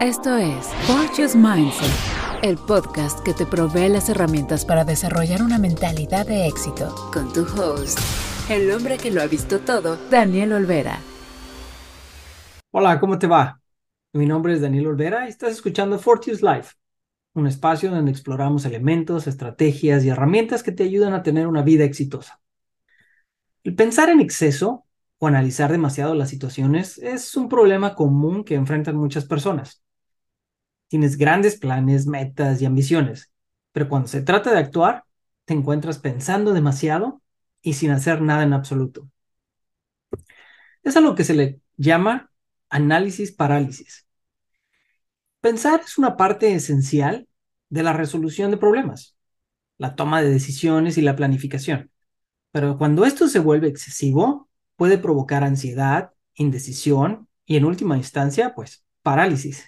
Esto es Fortune's Mindset, el podcast que te provee las herramientas para desarrollar una mentalidad de éxito. Con tu host, el hombre que lo ha visto todo, Daniel Olvera. Hola, ¿cómo te va? Mi nombre es Daniel Olvera y estás escuchando Fortune's Life, un espacio donde exploramos elementos, estrategias y herramientas que te ayudan a tener una vida exitosa. El pensar en exceso o analizar demasiado las situaciones es un problema común que enfrentan muchas personas. Tienes grandes planes, metas y ambiciones, pero cuando se trata de actuar, te encuentras pensando demasiado y sin hacer nada en absoluto. Es a lo que se le llama análisis parálisis. Pensar es una parte esencial de la resolución de problemas, la toma de decisiones y la planificación. Pero cuando esto se vuelve excesivo, puede provocar ansiedad, indecisión y en última instancia, pues, parálisis.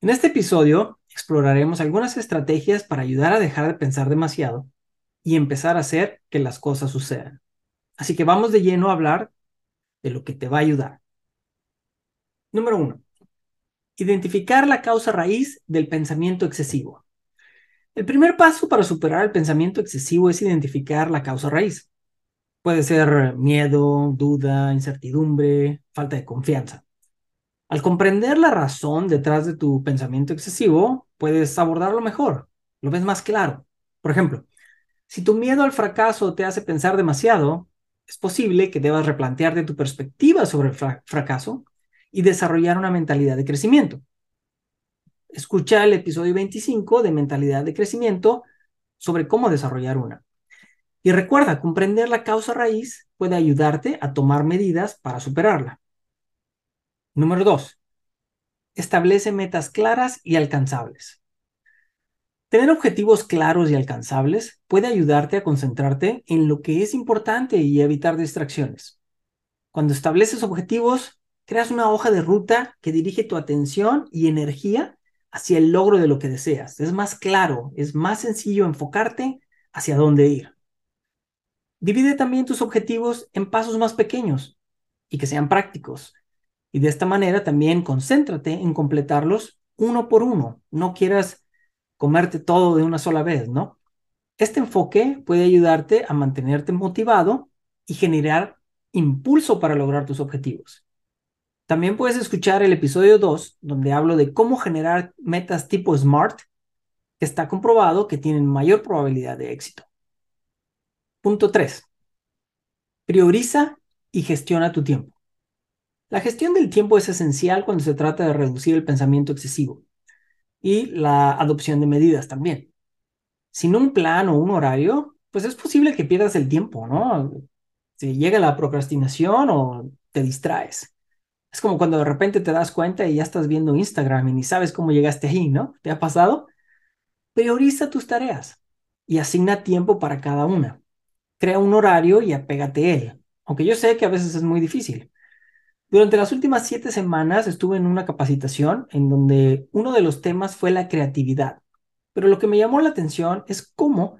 En este episodio exploraremos algunas estrategias para ayudar a dejar de pensar demasiado y empezar a hacer que las cosas sucedan. Así que vamos de lleno a hablar de lo que te va a ayudar. Número uno, identificar la causa raíz del pensamiento excesivo. El primer paso para superar el pensamiento excesivo es identificar la causa raíz. Puede ser miedo, duda, incertidumbre, falta de confianza. Al comprender la razón detrás de tu pensamiento excesivo, puedes abordarlo mejor, lo ves más claro. Por ejemplo, si tu miedo al fracaso te hace pensar demasiado, es posible que debas replantearte tu perspectiva sobre el fracaso y desarrollar una mentalidad de crecimiento. Escucha el episodio 25 de Mentalidad de Crecimiento sobre cómo desarrollar una. Y recuerda, comprender la causa raíz puede ayudarte a tomar medidas para superarla. Número dos, establece metas claras y alcanzables. Tener objetivos claros y alcanzables puede ayudarte a concentrarte en lo que es importante y evitar distracciones. Cuando estableces objetivos, creas una hoja de ruta que dirige tu atención y energía hacia el logro de lo que deseas. Es más claro, es más sencillo enfocarte hacia dónde ir. Divide también tus objetivos en pasos más pequeños y que sean prácticos y de esta manera también concéntrate en completarlos uno por uno. No quieras comerte todo de una sola vez, ¿no? Este enfoque puede ayudarte a mantenerte motivado y generar impulso para lograr tus objetivos. También puedes escuchar el episodio 2, donde hablo de cómo generar metas tipo SMART, que está comprobado que tienen mayor probabilidad de éxito. Punto 3. Prioriza y gestiona tu tiempo. La gestión del tiempo es esencial cuando se trata de reducir el pensamiento excesivo y la adopción de medidas también. Sin un plan o un horario, pues es posible que pierdas el tiempo, ¿no? Si llega la procrastinación o te distraes. Es como cuando de repente te das cuenta y ya estás viendo Instagram y ni sabes cómo llegaste ahí, ¿no? ¿Te ha pasado? Prioriza tus tareas y asigna tiempo para cada una. Crea un horario y apégate a él, aunque yo sé que a veces es muy difícil. Durante las últimas siete semanas estuve en una capacitación en donde uno de los temas fue la creatividad. Pero lo que me llamó la atención es cómo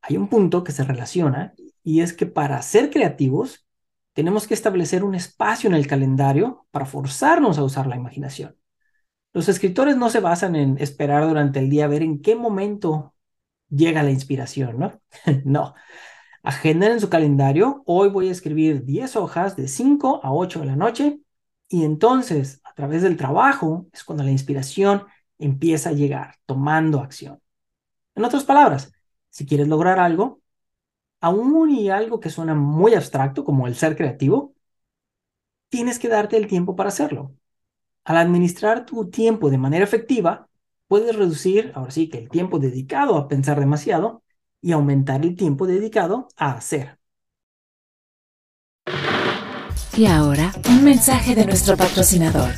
hay un punto que se relaciona y es que para ser creativos tenemos que establecer un espacio en el calendario para forzarnos a usar la imaginación. Los escritores no se basan en esperar durante el día a ver en qué momento llega la inspiración, ¿no? no, Agenden en su calendario, hoy voy a escribir 10 hojas de 5 a 8 de la noche y entonces a través del trabajo es cuando la inspiración empieza a llegar, tomando acción. En otras palabras, si quieres lograr algo, aún y algo que suena muy abstracto como el ser creativo, tienes que darte el tiempo para hacerlo. Al administrar tu tiempo de manera efectiva, puedes reducir, ahora sí, que el tiempo dedicado a pensar demasiado y aumentar el tiempo dedicado a hacer. Y ahora, un mensaje de nuestro patrocinador.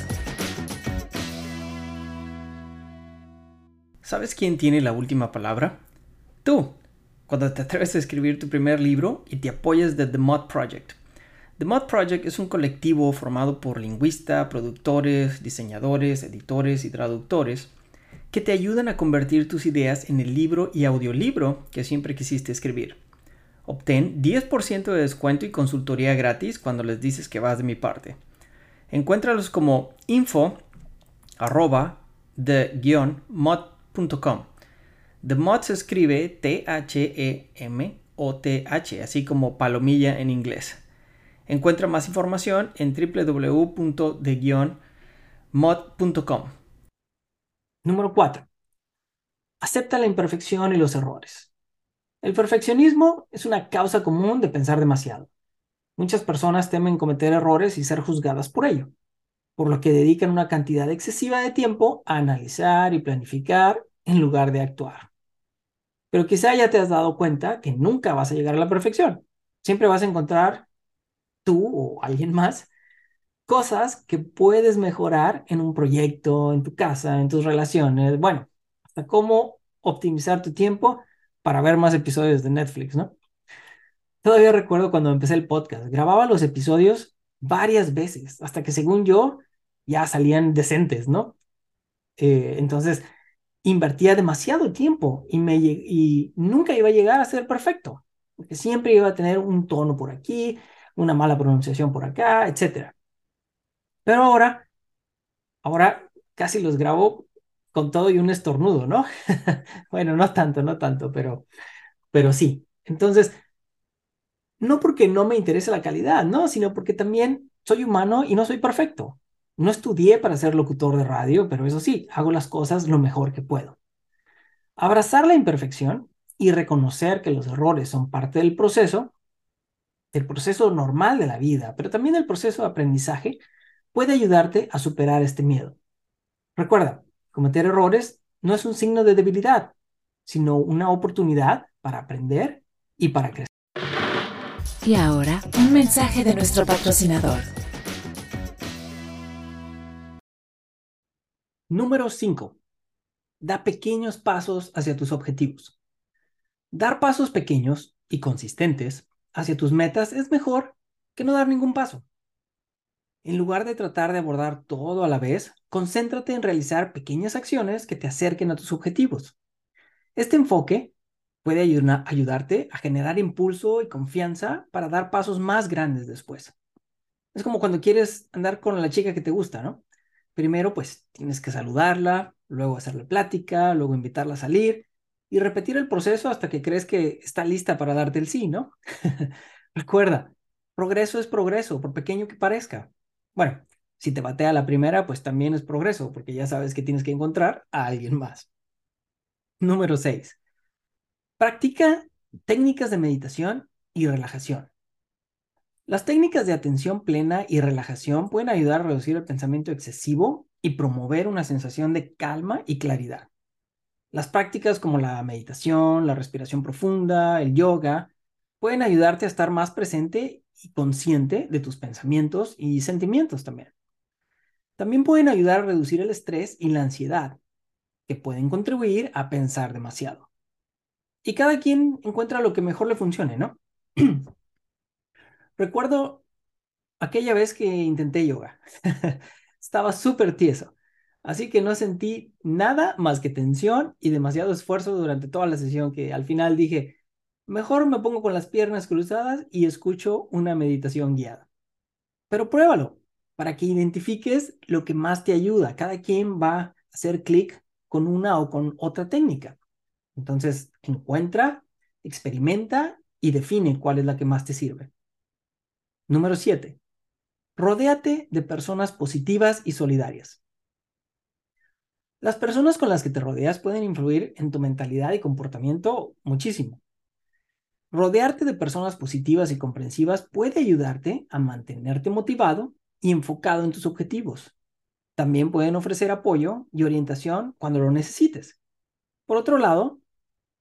¿Sabes quién tiene la última palabra? Tú, cuando te atreves a escribir tu primer libro y te apoyas de The Mod Project. The Mod Project es un colectivo formado por lingüistas, productores, diseñadores, editores y traductores que te ayudan a convertir tus ideas en el libro y audiolibro que siempre quisiste escribir. Obtén 10% de descuento y consultoría gratis cuando les dices que vas de mi parte. Encuéntralos como info arroba the-mod.com. The Mod se escribe T-H-E-M-O-T-H, así como palomilla en inglés. Encuentra más información en www.the-mod.com. Número 4. Acepta la imperfección y los errores. El perfeccionismo es una causa común de pensar demasiado. Muchas personas temen cometer errores y ser juzgadas por ello, por lo que dedican una cantidad excesiva de tiempo a analizar y planificar en lugar de actuar. Pero quizá ya te has dado cuenta que nunca vas a llegar a la perfección. Siempre vas a encontrar tú o alguien más cosas que puedes mejorar en un proyecto, en tu casa, en tus relaciones, bueno, hasta cómo optimizar tu tiempo para ver más episodios de Netflix, ¿no? Todavía recuerdo cuando empecé el podcast, grababa los episodios varias veces, hasta que según yo ya salían decentes, ¿no? Eh, entonces, invertía demasiado tiempo y, y nunca iba a llegar a ser perfecto, porque siempre iba a tener un tono por aquí, una mala pronunciación por acá, etc. Pero ahora, ahora casi los grabo con todo y un estornudo, ¿no? bueno, no tanto, no tanto, pero, pero sí. Entonces, no porque no me interese la calidad, ¿no? Sino porque también soy humano y no soy perfecto. No estudié para ser locutor de radio, pero eso sí, hago las cosas lo mejor que puedo. Abrazar la imperfección y reconocer que los errores son parte del proceso, el proceso normal de la vida, pero también el proceso de aprendizaje, puede ayudarte a superar este miedo. Recuerda, cometer errores no es un signo de debilidad, sino una oportunidad para aprender y para crecer. Y ahora, un mensaje de nuestro patrocinador. Número 5. Da pequeños pasos hacia tus objetivos. Dar pasos pequeños y consistentes hacia tus metas es mejor que no dar ningún paso. En lugar de tratar de abordar todo a la vez, concéntrate en realizar pequeñas acciones que te acerquen a tus objetivos. Este enfoque puede ayudarte a generar impulso y confianza para dar pasos más grandes después. Es como cuando quieres andar con la chica que te gusta, ¿no? Primero, pues tienes que saludarla, luego hacerle plática, luego invitarla a salir y repetir el proceso hasta que crees que está lista para darte el sí, ¿no? Recuerda, progreso es progreso, por pequeño que parezca. Bueno, si te batea la primera, pues también es progreso, porque ya sabes que tienes que encontrar a alguien más. Número 6. Practica técnicas de meditación y relajación. Las técnicas de atención plena y relajación pueden ayudar a reducir el pensamiento excesivo y promover una sensación de calma y claridad. Las prácticas como la meditación, la respiración profunda, el yoga, pueden ayudarte a estar más presente y consciente de tus pensamientos y sentimientos también. También pueden ayudar a reducir el estrés y la ansiedad, que pueden contribuir a pensar demasiado. Y cada quien encuentra lo que mejor le funcione, ¿no? Recuerdo aquella vez que intenté yoga. Estaba súper tieso, así que no sentí nada más que tensión y demasiado esfuerzo durante toda la sesión que al final dije, mejor me pongo con las piernas cruzadas y escucho una meditación guiada. Pero pruébalo para que identifiques lo que más te ayuda. Cada quien va a hacer clic con una o con otra técnica. Entonces, encuentra, experimenta y define cuál es la que más te sirve. Número 7. Rodéate de personas positivas y solidarias. Las personas con las que te rodeas pueden influir en tu mentalidad y comportamiento muchísimo. Rodearte de personas positivas y comprensivas puede ayudarte a mantenerte motivado y enfocado en tus objetivos. También pueden ofrecer apoyo y orientación cuando lo necesites. Por otro lado,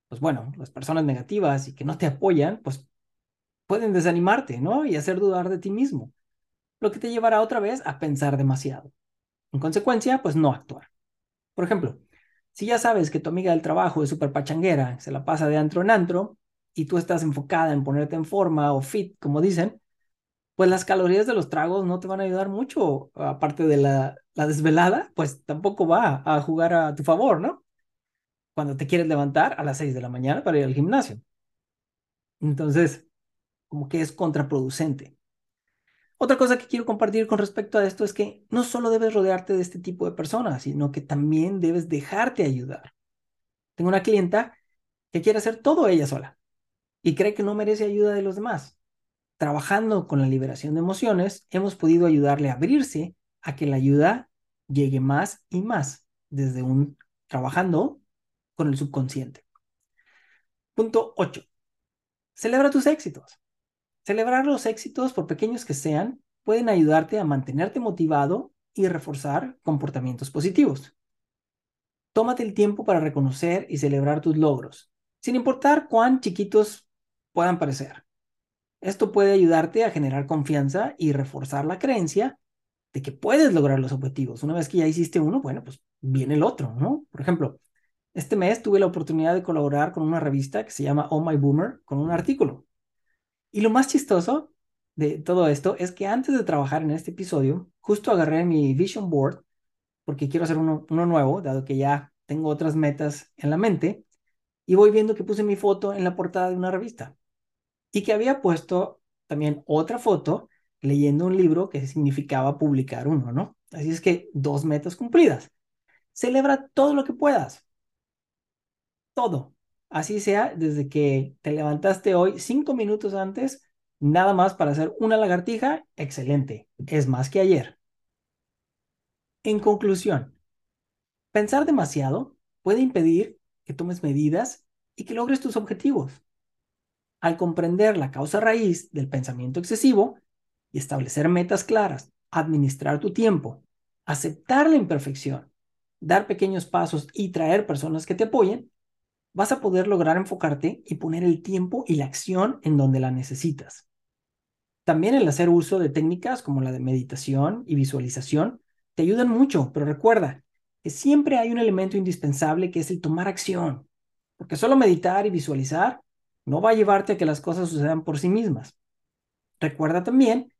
pues bueno, las personas negativas y que no te apoyan, pues pueden desanimarte, ¿no? Y hacer dudar de ti mismo, lo que te llevará otra vez a pensar demasiado. En consecuencia, pues no actuar. Por ejemplo, si ya sabes que tu amiga del trabajo es súper pachanguera, se la pasa de antro en antro, y tú estás enfocada en ponerte en forma o fit, como dicen, pues las calorías de los tragos no te van a ayudar mucho, aparte de la, la desvelada, pues tampoco va a jugar a tu favor, ¿no? Cuando te quieres levantar a las 6 de la mañana para ir al gimnasio. Entonces, como que es contraproducente. Otra cosa que quiero compartir con respecto a esto es que no solo debes rodearte de este tipo de personas, sino que también debes dejarte ayudar. Tengo una clienta que quiere hacer todo ella sola y cree que no merece ayuda de los demás. Trabajando con la liberación de emociones, hemos podido ayudarle a abrirse a que la ayuda llegue más y más desde un trabajando con el subconsciente. Punto 8. Celebra tus éxitos. Celebrar los éxitos, por pequeños que sean, pueden ayudarte a mantenerte motivado y reforzar comportamientos positivos. Tómate el tiempo para reconocer y celebrar tus logros, sin importar cuán chiquitos puedan parecer. Esto puede ayudarte a generar confianza y reforzar la creencia de que puedes lograr los objetivos. Una vez que ya hiciste uno, bueno, pues viene el otro, ¿no? Por ejemplo, este mes tuve la oportunidad de colaborar con una revista que se llama Oh My Boomer con un artículo. Y lo más chistoso de todo esto es que antes de trabajar en este episodio, justo agarré mi vision board porque quiero hacer uno, uno nuevo, dado que ya tengo otras metas en la mente, y voy viendo que puse mi foto en la portada de una revista y que había puesto también otra foto leyendo un libro que significaba publicar uno, ¿no? Así es que dos metas cumplidas. Celebra todo lo que puedas. Todo. Así sea desde que te levantaste hoy cinco minutos antes, nada más para hacer una lagartija, excelente. Es más que ayer. En conclusión, pensar demasiado puede impedir que tomes medidas y que logres tus objetivos. Al comprender la causa raíz del pensamiento excesivo y establecer metas claras, administrar tu tiempo, aceptar la imperfección, dar pequeños pasos y traer personas que te apoyen, vas a poder lograr enfocarte y poner el tiempo y la acción en donde la necesitas. También el hacer uso de técnicas como la de meditación y visualización te ayudan mucho, pero recuerda que siempre hay un elemento indispensable que es el tomar acción, porque solo meditar y visualizar no va a llevarte a que las cosas sucedan por sí mismas. Recuerda también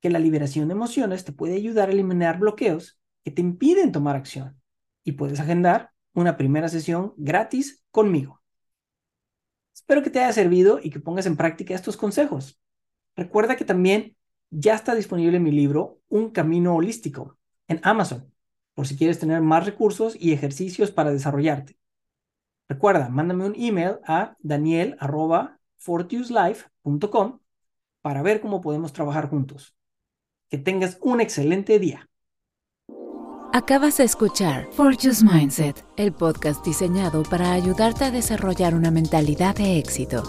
que la liberación de emociones te puede ayudar a eliminar bloqueos que te impiden tomar acción y puedes agendar una primera sesión gratis conmigo. Espero que te haya servido y que pongas en práctica estos consejos. Recuerda que también ya está disponible mi libro Un Camino Holístico en Amazon, por si quieres tener más recursos y ejercicios para desarrollarte. Recuerda, mándame un email a daniel.fortiuslife.com para ver cómo podemos trabajar juntos. Que tengas un excelente día. Acabas de escuchar Fortune's Mindset, el podcast diseñado para ayudarte a desarrollar una mentalidad de éxito.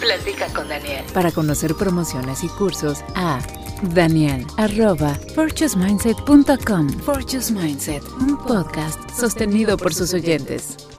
Platica con Daniel. Para conocer promociones y cursos a Daniel arroba Mindset, un podcast sostenido por sus oyentes.